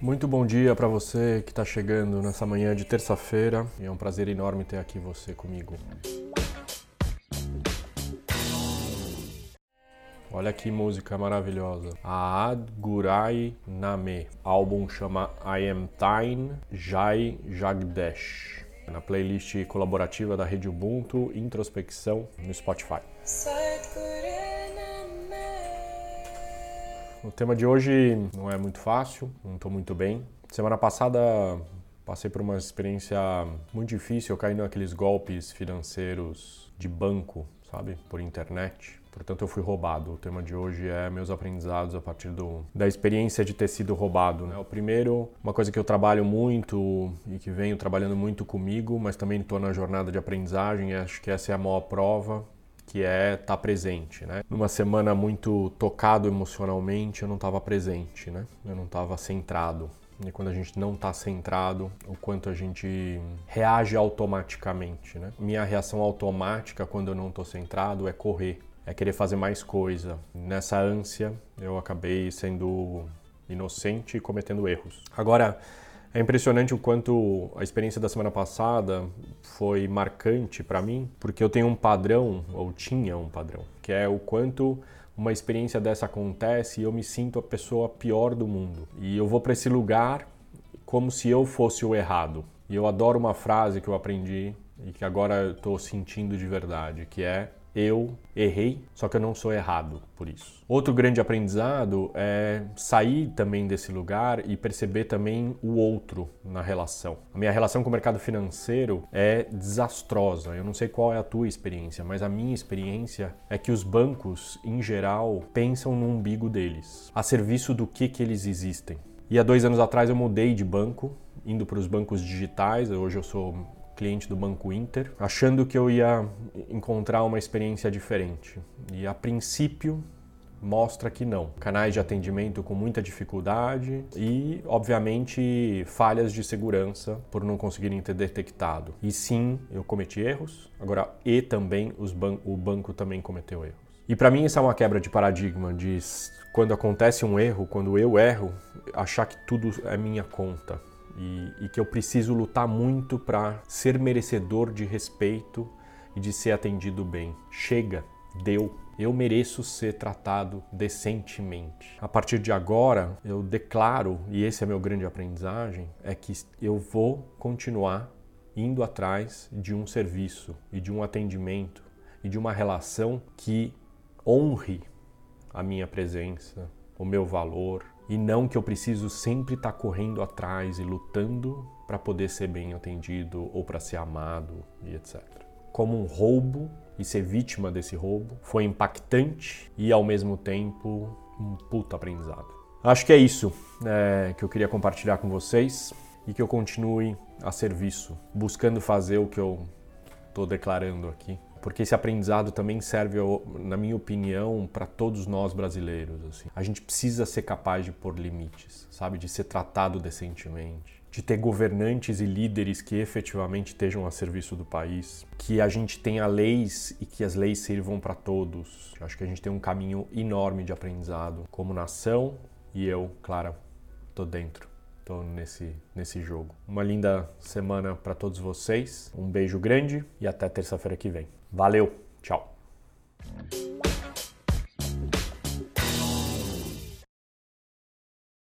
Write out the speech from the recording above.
Muito bom dia para você que está chegando nessa manhã de terça-feira. É um prazer enorme ter aqui você comigo. Olha que música maravilhosa. Aad Gurai Name. Álbum chama I Am Thine Jai Jagdesh. Na playlist colaborativa da Rede Ubuntu, Introspecção, no Spotify. O tema de hoje não é muito fácil, não estou muito bem. Semana passada passei por uma experiência muito difícil, eu caí naqueles golpes financeiros de banco, sabe, por internet. Portanto, eu fui roubado. O tema de hoje é meus aprendizados a partir do, da experiência de ter sido roubado. Né? O primeiro, uma coisa que eu trabalho muito e que venho trabalhando muito comigo, mas também estou na jornada de aprendizagem, acho que essa é a maior prova, que é estar tá presente, né? Numa semana muito tocado emocionalmente, eu não estava presente, né? Eu não estava centrado. E quando a gente não está centrado, o quanto a gente reage automaticamente, né? Minha reação automática quando eu não estou centrado é correr, é querer fazer mais coisa. Nessa ânsia, eu acabei sendo inocente e cometendo erros. Agora, é impressionante o quanto a experiência da semana passada foi marcante para mim, porque eu tenho um padrão, ou tinha um padrão, que é o quanto uma experiência dessa acontece e eu me sinto a pessoa pior do mundo. E eu vou para esse lugar como se eu fosse o errado. E eu adoro uma frase que eu aprendi e que agora eu estou sentindo de verdade, que é eu errei, só que eu não sou errado por isso. Outro grande aprendizado é sair também desse lugar e perceber também o outro na relação. A minha relação com o mercado financeiro é desastrosa. Eu não sei qual é a tua experiência, mas a minha experiência é que os bancos, em geral, pensam no umbigo deles, a serviço do que, que eles existem. E há dois anos atrás eu mudei de banco, indo para os bancos digitais. Hoje eu sou cliente do Banco Inter, achando que eu ia encontrar uma experiência diferente. E a princípio mostra que não. Canais de atendimento com muita dificuldade e, obviamente, falhas de segurança por não conseguirem ter detectado. E sim, eu cometi erros. Agora, e também ban o banco também cometeu erros. E para mim isso é uma quebra de paradigma de quando acontece um erro, quando eu erro, achar que tudo é minha conta e, e que eu preciso lutar muito para ser merecedor de respeito e de ser atendido bem. Chega, deu. Eu mereço ser tratado decentemente. A partir de agora, eu declaro, e esse é meu grande aprendizagem, é que eu vou continuar indo atrás de um serviço e de um atendimento e de uma relação que honre a minha presença, o meu valor, e não que eu preciso sempre estar tá correndo atrás e lutando para poder ser bem atendido ou para ser amado e etc. Como um roubo e ser vítima desse roubo foi impactante e ao mesmo tempo um puta aprendizado. Acho que é isso é, que eu queria compartilhar com vocês e que eu continue a serviço, buscando fazer o que eu estou declarando aqui porque esse aprendizado também serve, na minha opinião, para todos nós brasileiros. Assim. A gente precisa ser capaz de pôr limites, sabe, de ser tratado decentemente, de ter governantes e líderes que efetivamente estejam a serviço do país, que a gente tenha leis e que as leis sirvam para todos. Eu acho que a gente tem um caminho enorme de aprendizado como nação e eu, claro, tô dentro. Tô nesse, nesse jogo. Uma linda semana para todos vocês. Um beijo grande e até terça-feira que vem. Valeu, tchau.